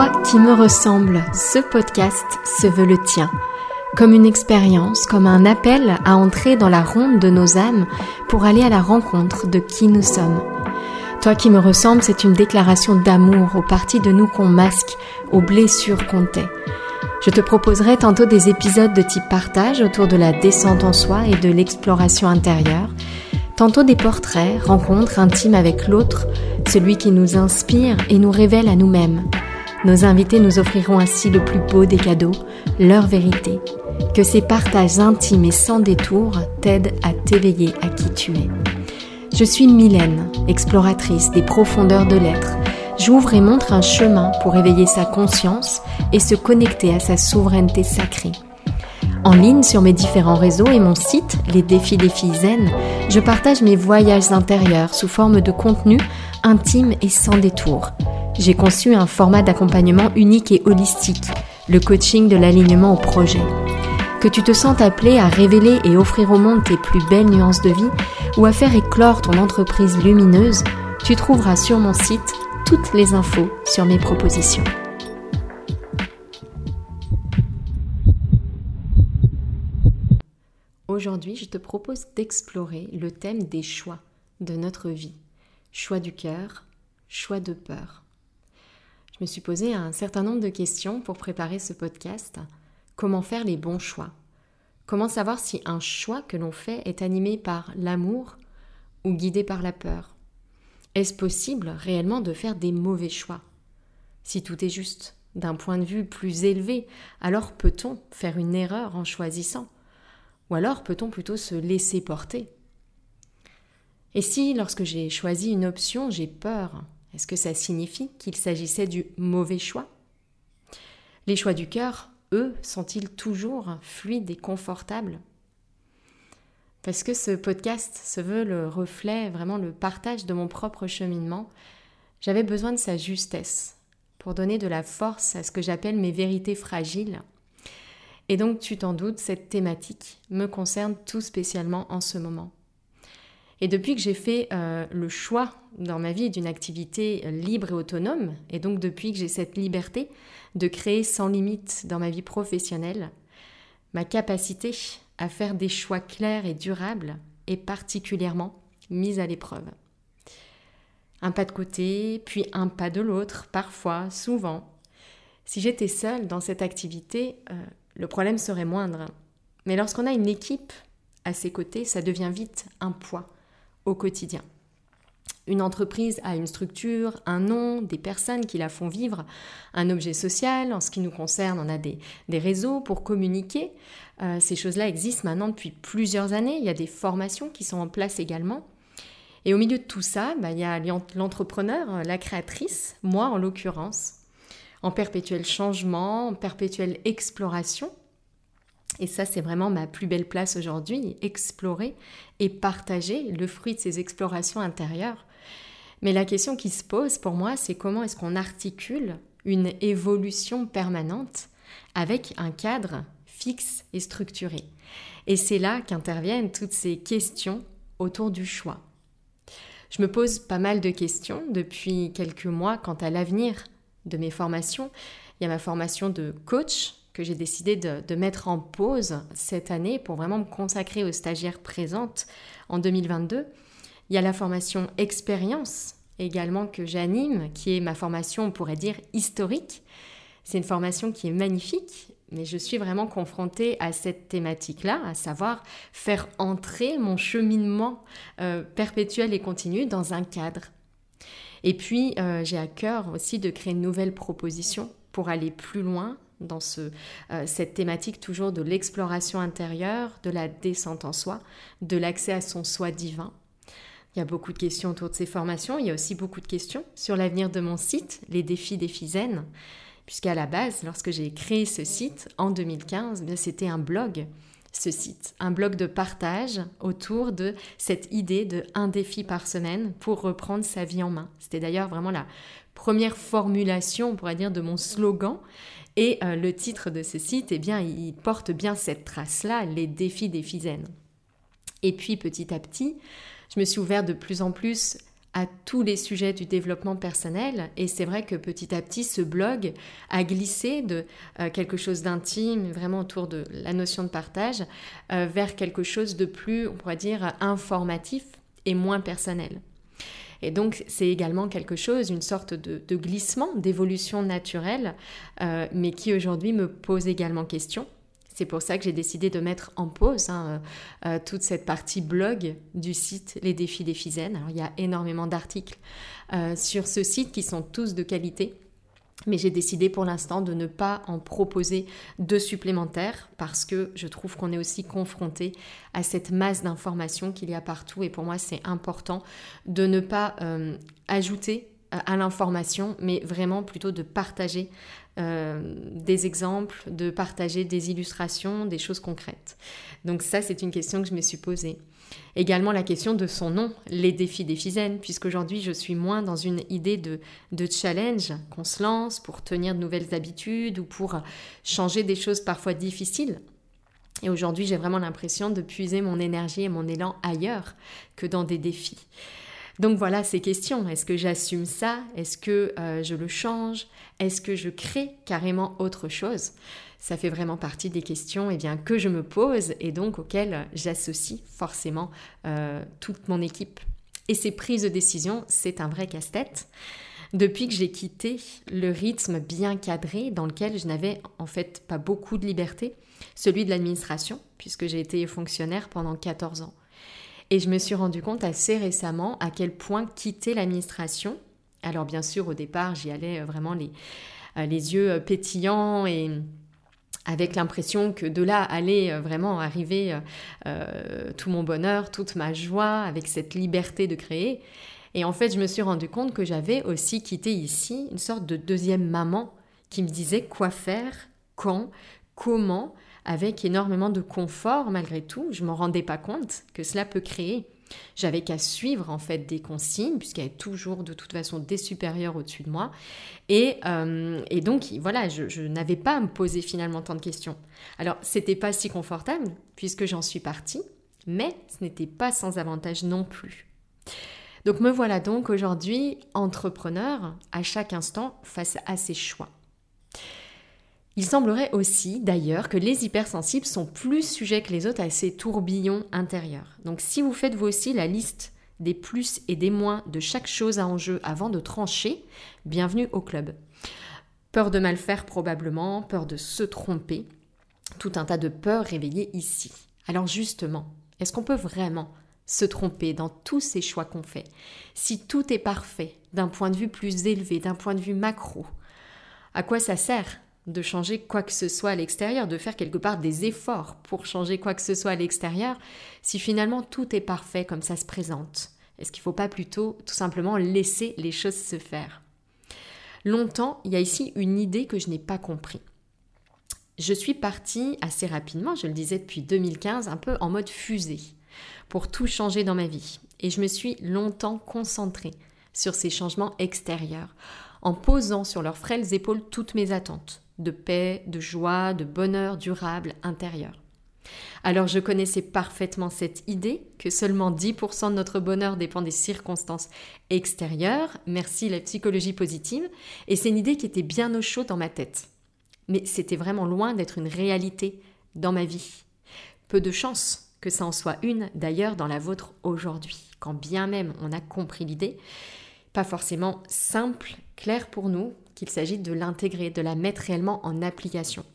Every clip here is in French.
Toi qui me ressembles, ce podcast se veut le tien. Comme une expérience, comme un appel à entrer dans la ronde de nos âmes pour aller à la rencontre de qui nous sommes. Toi qui me ressembles, c'est une déclaration d'amour aux parties de nous qu'on masque, aux blessures qu'on tait. Je te proposerai tantôt des épisodes de type partage autour de la descente en soi et de l'exploration intérieure, tantôt des portraits, rencontres intimes avec l'autre, celui qui nous inspire et nous révèle à nous-mêmes. Nos invités nous offriront ainsi le plus beau des cadeaux, leur vérité. Que ces partages intimes et sans détour t'aident à t'éveiller à qui tu es. Je suis Mylène, exploratrice des profondeurs de l'être. J'ouvre et montre un chemin pour éveiller sa conscience et se connecter à sa souveraineté sacrée. En ligne sur mes différents réseaux et mon site, Les Défis des Filles Zen, je partage mes voyages intérieurs sous forme de contenu intime et sans détour j'ai conçu un format d'accompagnement unique et holistique, le coaching de l'alignement au projet. Que tu te sens appelé à révéler et offrir au monde tes plus belles nuances de vie ou à faire éclore ton entreprise lumineuse, tu trouveras sur mon site toutes les infos sur mes propositions. Aujourd'hui, je te propose d'explorer le thème des choix de notre vie. Choix du cœur, choix de peur. Je me suis posé un certain nombre de questions pour préparer ce podcast. Comment faire les bons choix? Comment savoir si un choix que l'on fait est animé par l'amour ou guidé par la peur? Est-ce possible réellement de faire des mauvais choix? Si tout est juste, d'un point de vue plus élevé, alors peut-on faire une erreur en choisissant? Ou alors peut-on plutôt se laisser porter? Et si, lorsque j'ai choisi une option, j'ai peur est-ce que ça signifie qu'il s'agissait du mauvais choix? Les choix du cœur, eux, sont-ils toujours fluides et confortables? Parce que ce podcast se veut le reflet, vraiment le partage de mon propre cheminement, j'avais besoin de sa justesse pour donner de la force à ce que j'appelle mes vérités fragiles. Et donc, tu t'en doutes, cette thématique me concerne tout spécialement en ce moment. Et depuis que j'ai fait euh, le choix dans ma vie d'une activité libre et autonome, et donc depuis que j'ai cette liberté de créer sans limite dans ma vie professionnelle, ma capacité à faire des choix clairs et durables est particulièrement mise à l'épreuve. Un pas de côté, puis un pas de l'autre, parfois, souvent. Si j'étais seule dans cette activité, euh, le problème serait moindre. Mais lorsqu'on a une équipe à ses côtés, ça devient vite un poids au quotidien. Une entreprise a une structure, un nom, des personnes qui la font vivre, un objet social. En ce qui nous concerne, on a des, réseaux pour communiquer. Euh, ces choses-là existent maintenant depuis plusieurs années. Il y a des formations qui sont en place également. Et au milieu de tout ça, bah, il y a l'entrepreneur, la créatrice, moi en l'occurrence, en perpétuel changement, en perpétuelle exploration. Et ça, c'est vraiment ma plus belle place aujourd'hui, explorer et partager le fruit de ces explorations intérieures. Mais la question qui se pose pour moi, c'est comment est-ce qu'on articule une évolution permanente avec un cadre fixe et structuré? Et c'est là qu'interviennent toutes ces questions autour du choix. Je me pose pas mal de questions depuis quelques mois quant à l'avenir de mes formations. Il y a ma formation de coach que j'ai décidé de, mettre en pause cette année pour vraiment me consacrer aux stagiaires présentes en 2022. Il y a la formation expérience également que j'anime, qui est ma formation, on pourrait dire, historique. C'est une formation qui est magnifique, mais je suis vraiment confrontée à cette thématique-là, à savoir faire entrer mon cheminement euh, perpétuel et continu dans un cadre. Et puis, euh, j'ai à cœur aussi de créer une nouvelle proposition pour aller plus loin dans euh, cette thématique toujours de l'exploration intérieure, de la descente en soi, de l'accès à son soi divin. Il y a beaucoup de questions autour de ces formations. Il y a aussi beaucoup de questions sur l'avenir de mon site, les défis des zen puisqu'à la base, lorsque j'ai créé ce site en 2015, eh c'était un blog, ce site, un blog de partage autour de cette idée de un défi par semaine pour reprendre sa vie en main. C'était d'ailleurs vraiment la première formulation, on pourrait dire, de mon slogan. Et euh, le titre de ce site, eh bien, il porte bien cette trace-là, les défis des zen. Et puis petit à petit, je me suis ouverte de plus en plus à tous les sujets du développement personnel. Et c'est vrai que petit à petit, ce blog a glissé de euh, quelque chose d'intime, vraiment autour de la notion de partage, euh, vers quelque chose de plus, on pourrait dire, informatif et moins personnel. Et donc, c'est également quelque chose, une sorte de, glissement, d'évolution naturelle, euh, mais qui aujourd'hui me pose également question. C'est pour ça que j'ai décidé de mettre en pause hein, euh, euh, toute cette partie blog du site Les défis des Fisaines. Alors il y a énormément d'articles sur ce site qui sont tous de qualité. Mais j'ai décidé pour l'instant de ne pas en proposer de supplémentaires parce que je trouve qu'on est aussi confronté à cette masse d'informations qu'il y a partout. Et pour moi c'est important de ne pas ajouter à l'information mais vraiment plutôt de partager euh, des exemples, de partager des illustrations, des choses concrètes. Donc ça, c'est une question que je me suis posée. Également la question de son nom, les défis des puisque puisqu'aujourd'hui je suis moins dans une idée de, de challenge qu'on se lance pour tenir de nouvelles habitudes ou pour changer des choses parfois difficiles. Et aujourd'hui j'ai vraiment l'impression de puiser mon énergie et mon élan ailleurs que dans des défis. Donc voilà ces questions. Est-ce que j'assume ça? Est-ce que euh, je le change? Est-ce que je crée carrément autre chose? Ça fait vraiment partie des questions eh que je me pose et donc auxquelles j'associe forcément euh, toute mon équipe. Et ces prises de décision, c'est un vrai casse-tête. Depuis que j'ai quitté le rythme bien cadré dans lequel je n'avais en fait pas beaucoup de liberté, celui de l'administration, puisque j'ai été fonctionnaire pendant 14 ans. Et je me suis rendu compte assez récemment à quel point quitter l'administration, alors bien sûr au départ j'y allais euh, vraiment les, euh, les yeux euh, pétillants et avec l'impression que de là allait vraiment arriver tout mon bonheur, toute ma joie, avec cette liberté de créer. Et en fait, je me suis rendu compte que j'avais aussi quitté ici une sorte de deuxième maman qui me disait quoi faire, quand, comment, avec énormément de confort malgré tout. Je m'en rendais pas compte que cela peut créer. J'avais qu'à suivre en fait des consignes puisqu'il y avait toujours de toute façon des supérieurs au-dessus de moi et, euh, et donc voilà je, n'avais pas à me poser finalement tant de questions. Alors c'était pas si confortable puisque j'en suis partie, mais ce n'était pas sans avantage non plus. Donc me voilà donc aujourd'hui entrepreneur à chaque instant face à ces choix. Il semblerait aussi, d'ailleurs, que les hypersensibles sont plus sujets que les autres à ces tourbillons intérieurs. Donc si vous faites vous aussi la liste des plus et des moins de chaque chose à enjeu avant de trancher, bienvenue au club. Peur de mal faire probablement, peur de se tromper, tout un tas de peurs réveillées ici. Alors justement, est-ce qu'on peut vraiment se tromper dans tous ces choix qu'on fait? Si tout est parfait d'un point de vue plus élevé, d'un point de vue macro, à quoi ça sert? De changer quoi que ce soit à l'extérieur, de faire quelque part des efforts pour changer quoi que ce soit à l'extérieur, si finalement tout est parfait comme ça se présente Est-ce qu'il ne faut pas plutôt tout simplement laisser les choses se faire? Longtemps, il y a ici une idée que je n'ai pas compris. Je suis partie assez rapidement, je le disais depuis 2015, un peu en mode fusée, pour tout changer dans ma vie. Et je me suis longtemps concentrée sur ces changements extérieurs, en posant sur leurs frêles épaules toutes mes attentes, de paix, de joie, de bonheur durable intérieur. Alors je connaissais parfaitement cette idée que seulement 10% de notre bonheur dépend des circonstances extérieures, merci la psychologie positive, et c'est une idée qui était bien au chaud dans ma tête. Mais c'était vraiment loin d'être une réalité dans ma vie. Peu de chance que ça en soit une d'ailleurs dans la vôtre aujourd'hui, quand bien même on a compris l'idée, pas forcément simple, clair pour nous, qu'il s'agit de l'intégrer, de la mettre réellement en application.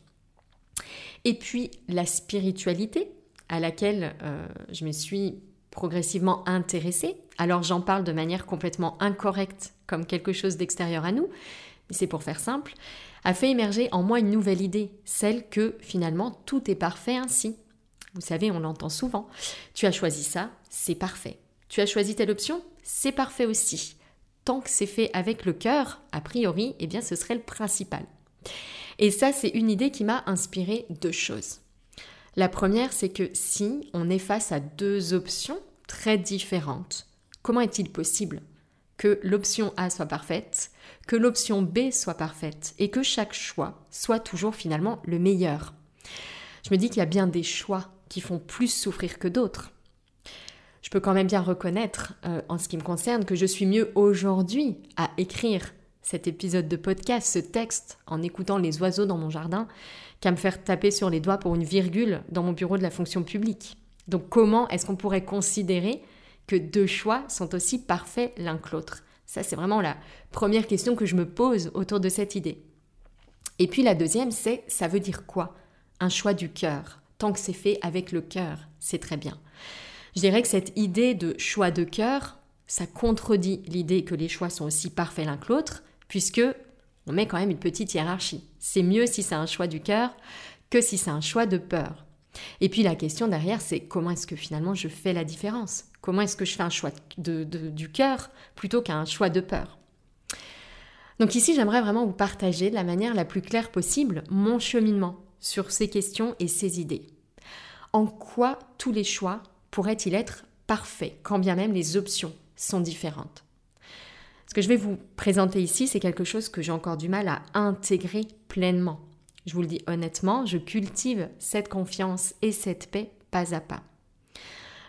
Et puis la spiritualité à laquelle euh, je me suis progressivement intéressée, alors j'en parle de manière complètement incorrecte comme quelque chose d'extérieur à nous, mais c'est pour faire simple, a fait émerger en moi une nouvelle idée, celle que finalement tout est parfait ainsi. Vous savez, on l'entend souvent. Tu as choisi ça, c'est parfait. Tu as choisi telle option, c'est parfait aussi tant que c'est fait avec le cœur, a priori, eh bien ce serait le principal. Et ça, c'est une idée qui m'a inspiré deux choses. La première, c'est que si on est face à deux options très différentes, comment est-il possible que l'option A soit parfaite, que l'option B soit parfaite et que chaque choix soit toujours finalement le meilleur? Je me dis qu'il y a bien des choix qui font plus souffrir que d'autres. Je peux quand même bien reconnaître, euh, en ce qui me concerne, que je suis mieux aujourd'hui à écrire cet épisode de podcast, ce texte, en écoutant les oiseaux dans mon jardin, qu'à me faire taper sur les doigts pour une virgule dans mon bureau de la fonction publique. Donc comment est-ce qu'on pourrait considérer que deux choix sont aussi parfaits l'un que l'autre? Ça, c'est vraiment la première question que je me pose autour de cette idée. Et puis la deuxième, c'est ça veut dire quoi? Un choix du cœur. Tant que c'est fait avec le cœur, c'est très bien. Je dirais que cette idée de choix de cœur, ça contredit l'idée que les choix sont aussi parfaits l'un que l'autre, puisque on met quand même une petite hiérarchie. C'est mieux si c'est un choix du cœur que si c'est un choix de peur. Et puis la question derrière, c'est comment est-ce que finalement je fais la différence? Comment est-ce que je fais un choix du cœur plutôt qu'un choix de peur? Donc ici, j'aimerais vraiment vous partager de la manière la plus claire possible mon cheminement sur ces questions et ces idées. En quoi tous les choix pourraient-ils être parfaits, quand bien même les options sont différentes ce que je vais vous présenter ici, c'est quelque chose que j'ai encore du mal à intégrer pleinement. Je vous le dis honnêtement, je cultive cette confiance et cette paix pas à pas.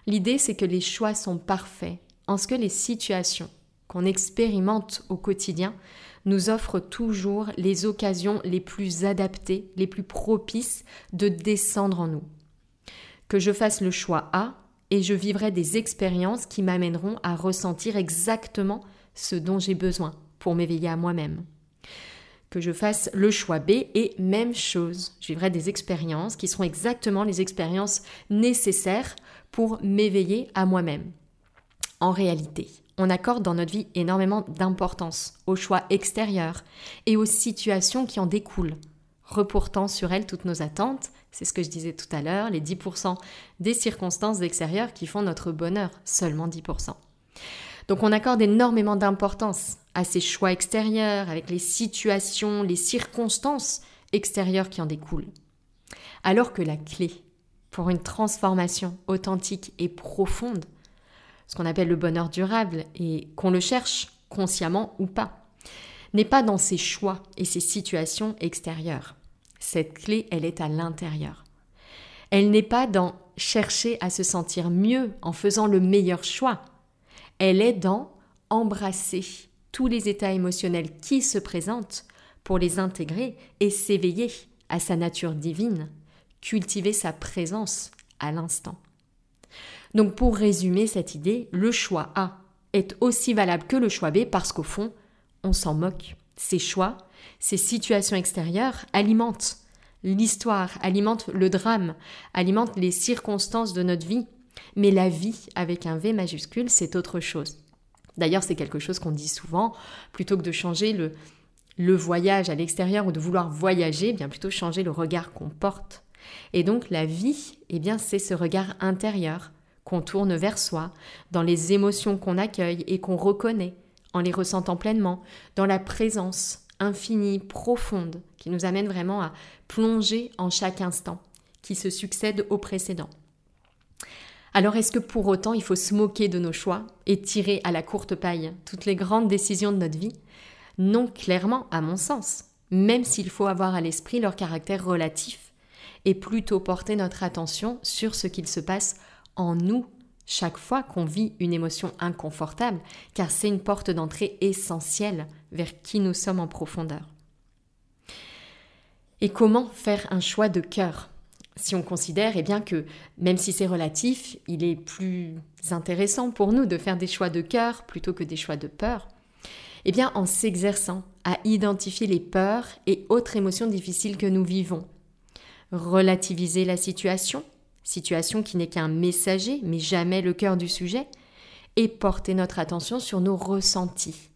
L'idée, c'est que les choix sont parfaits en ce que les situations qu'on expérimente au quotidien nous offrent toujours les occasions les plus adaptées, les plus propices de descendre en nous. Que je fasse le choix A et je vivrai des expériences qui m'amèneront à ressentir exactement ce dont j'ai besoin pour m'éveiller à moi-même. Que je fasse le choix B et même chose, je vivrai des expériences qui seront exactement les expériences nécessaires pour m'éveiller à moi-même. En réalité, on accorde dans notre vie énormément d'importance aux choix extérieurs et aux situations qui en découlent, reportant sur elles toutes nos attentes, c'est ce que je disais tout à l'heure, les 10% des circonstances extérieures qui font notre bonheur, seulement 10%. Donc on accorde énormément d'importance à ces choix extérieurs, avec les situations, les circonstances extérieures qui en découlent. Alors que la clé pour une transformation authentique et profonde, ce qu'on appelle le bonheur durable, et qu'on le cherche consciemment ou pas, n'est pas dans ces choix et ces situations extérieures. Cette clé, elle est à l'intérieur. Elle n'est pas dans chercher à se sentir mieux en faisant le meilleur choix, elle est dans embrasser tous les états émotionnels qui se présentent pour les intégrer et s'éveiller à sa nature divine, cultiver sa présence à l'instant. Donc pour résumer cette idée, le choix A est aussi valable que le choix B parce qu'au fond, on s'en moque. Ces choix, ces situations extérieures alimentent l'histoire, alimentent le drame, alimentent les circonstances de notre vie mais la vie avec un V majuscule, c'est autre chose. D'ailleurs, c'est quelque chose qu'on dit souvent, plutôt que de changer le, le voyage à l'extérieur ou de vouloir voyager, bien plutôt changer le regard qu'on porte. Et donc la vie, eh bien c'est ce regard intérieur qu'on tourne vers soi, dans les émotions qu'on accueille et qu'on reconnaît, en les ressentant pleinement, dans la présence infinie, profonde, qui nous amène vraiment à plonger en chaque instant, qui se succède au précédent. Alors est-ce que pour autant il faut se moquer de nos choix et tirer à la courte paille toutes les grandes décisions de notre vie? Non, clairement, à mon sens, même s'il faut avoir à l'esprit leur caractère relatif et plutôt porter notre attention sur ce qu'il se passe en nous chaque fois qu'on vit une émotion inconfortable, car c'est une porte d'entrée essentielle vers qui nous sommes en profondeur. Et comment faire un choix de cœur? Si on considère eh bien, que même si c'est relatif, il est plus intéressant pour nous de faire des choix de cœur plutôt que des choix de peur, eh bien en s'exerçant à identifier les peurs et autres émotions difficiles que nous vivons. Relativiser la situation, situation qui n'est qu'un messager mais jamais le cœur du sujet, et porter notre attention sur nos ressentis.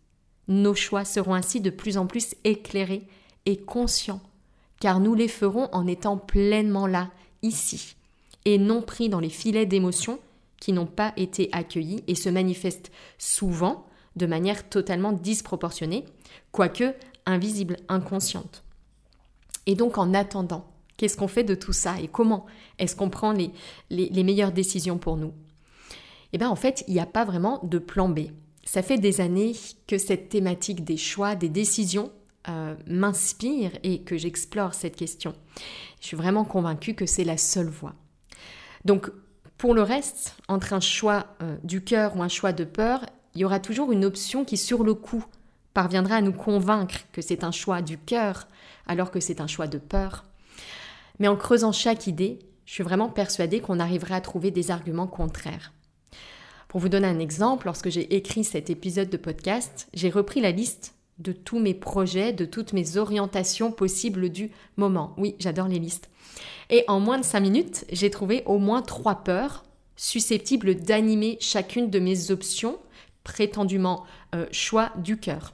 Nos choix seront ainsi de plus en plus éclairés et conscients car nous les ferons en étant pleinement là, ici, et non pris dans les filets d'émotions qui n'ont pas été accueillis et se manifestent souvent de manière totalement disproportionnée, quoique invisible, inconsciente. Et donc en attendant, qu'est-ce qu'on fait de tout ça et comment est-ce qu'on prend les, les, meilleures décisions pour nous? Eh bien en fait, il n'y a pas vraiment de plan B. Ça fait des années que cette thématique des choix, des décisions euh, m'inspire et que j'explore cette question. Je suis vraiment convaincue que c'est la seule voie. Donc, Pour le reste, entre un choix euh, du cœur ou un choix de peur, il y aura toujours une option qui, sur le coup, parviendra à nous convaincre que c'est un choix du cœur alors que c'est un choix de peur. Mais en creusant chaque idée, je suis vraiment persuadée qu'on arrivera à trouver des arguments contraires. Pour vous donner un exemple, lorsque j'ai écrit cet épisode de podcast, j'ai repris la liste de tous mes projets, de toutes mes orientations possibles du moment. Oui, j'adore les listes. Et en moins de cinq minutes, j'ai trouvé au moins trois peurs susceptibles d'animer chacune de mes options, prétendument euh, choix du cœur.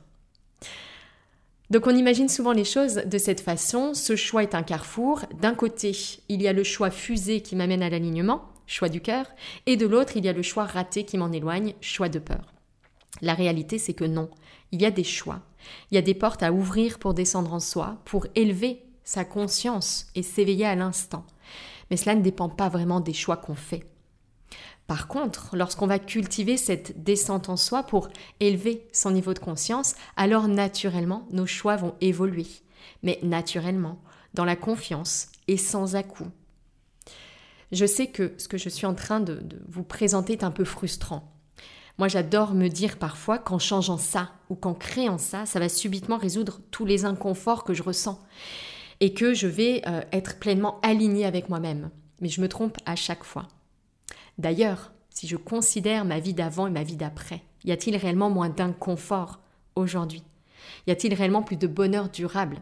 Donc on imagine souvent les choses de cette façon. Ce choix est un carrefour. D'un côté, il y a le choix fusé qui m'amène à l'alignement, choix du cœur, et de l'autre, il y a le choix raté qui m'en éloigne, choix de peur. La réalité, c'est que non. Il y a des choix. Il y a des portes à ouvrir pour descendre en soi, pour élever sa conscience et s'éveiller à l'instant. Mais cela ne dépend pas vraiment des choix qu'on fait. Par contre, lorsqu'on va cultiver cette descente en soi pour élever son niveau de conscience, alors naturellement, nos choix vont évoluer. Mais naturellement, dans la confiance et sans à-coup. Je sais que ce que je suis en train de, vous présenter est un peu frustrant. Moi, j'adore me dire parfois qu'en changeant ça ou qu'en créant ça, ça va subitement résoudre tous les inconforts que je ressens et que je vais euh, être pleinement alignée avec moi-même. Mais je me trompe à chaque fois. D'ailleurs, si je considère ma vie d'avant et ma vie d'après, y a-t-il réellement moins d'inconfort aujourd'hui? Y a-t-il réellement plus de bonheur durable?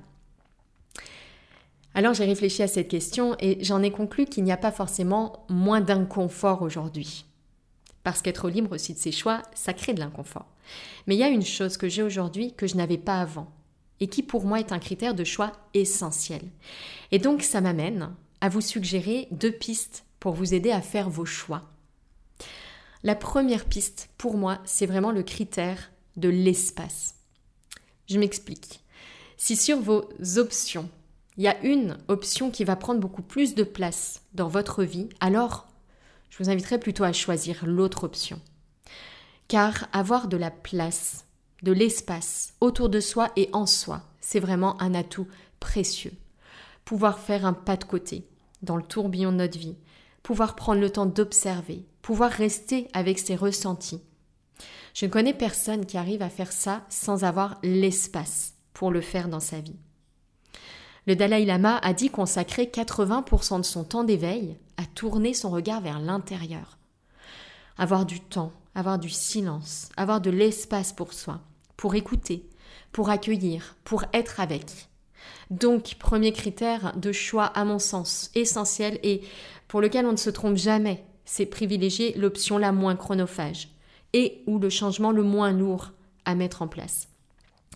Alors j'ai réfléchi à cette question et j'en ai conclu qu'il n'y a pas forcément moins d'inconfort aujourd'hui. Parce qu'être libre aussi de ses choix, ça crée de l'inconfort. Mais il y a une chose que j'ai aujourd'hui que je n'avais pas avant et qui pour moi est un critère de choix essentiel. Et donc ça m'amène à vous suggérer deux pistes pour vous aider à faire vos choix. La première piste, pour moi, c'est vraiment le critère de l'espace. Je m'explique. Si sur vos options, il y a une option qui va prendre beaucoup plus de place dans votre vie, alors je vous inviterai plutôt à choisir l'autre option. Car avoir de la place, de l'espace autour de soi et en soi, c'est vraiment un atout précieux. Pouvoir faire un pas de côté dans le tourbillon de notre vie, pouvoir prendre le temps d'observer, pouvoir rester avec ses ressentis. Je ne connais personne qui arrive à faire ça sans avoir l'espace pour le faire dans sa vie. Le Dalai Lama a dit consacrer 80% de son temps d'éveil à tourner son regard vers l'intérieur. Avoir du temps, avoir du silence, avoir de l'espace pour soi, pour écouter, pour accueillir, pour être avec. Donc, premier critère de choix, à mon sens, essentiel et pour lequel on ne se trompe jamais, c'est privilégier l'option la moins chronophage et ou le changement le moins lourd à mettre en place.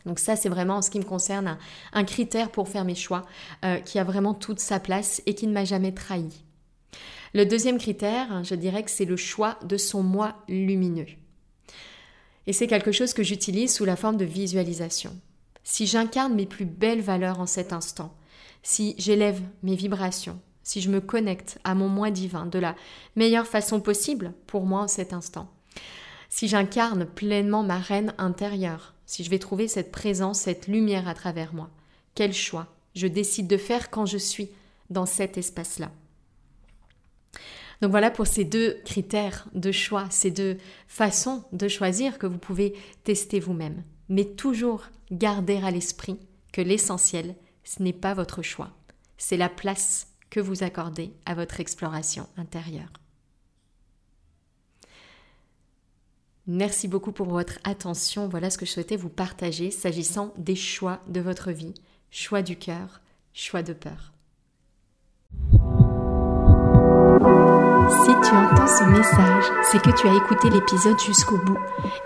Donc ça, c'est vraiment en ce qui me concerne un, critère pour faire mes choix euh, qui a vraiment toute sa place et qui ne m'a jamais trahi. Le deuxième critère, je dirais que c'est le choix de son moi lumineux. Et c'est quelque chose que j'utilise sous la forme de visualisation. Si j'incarne mes plus belles valeurs en cet instant, si j'élève mes vibrations, si je me connecte à mon moi divin de la meilleure façon possible pour moi en cet instant. Si j'incarne pleinement ma reine intérieure, si je vais trouver cette présence, cette lumière à travers moi, quel choix je décide de faire quand je suis dans cet espace-là. Donc voilà pour ces deux critères de choix, ces deux façons de choisir que vous pouvez tester vous-même. Mais toujours garder à l'esprit que l'essentiel, ce n'est pas votre choix, c'est la place que vous accordez à votre exploration intérieure. Merci beaucoup pour votre attention. Voilà ce que je souhaitais vous partager s'agissant des choix de votre vie, choix du cœur, choix de peur. Si tu entends ce message, c'est que tu as écouté l'épisode jusqu'au bout.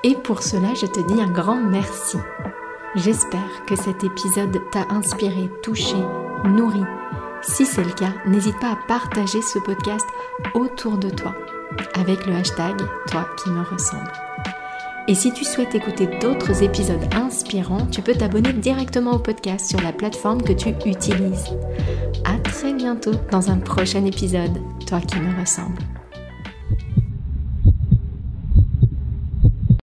Et pour cela, je te dis un grand merci. J'espère que cet épisode t'a inspiré, touché, nourri si c'est le cas, n'hésite pas à partager ce podcast autour de toi avec le hashtag Toi qui me ressemble. Et si tu souhaites écouter d'autres épisodes inspirants, tu peux t'abonner directement au podcast sur la plateforme que tu utilises. À très bientôt dans un prochain épisode, Toi qui me ressemble.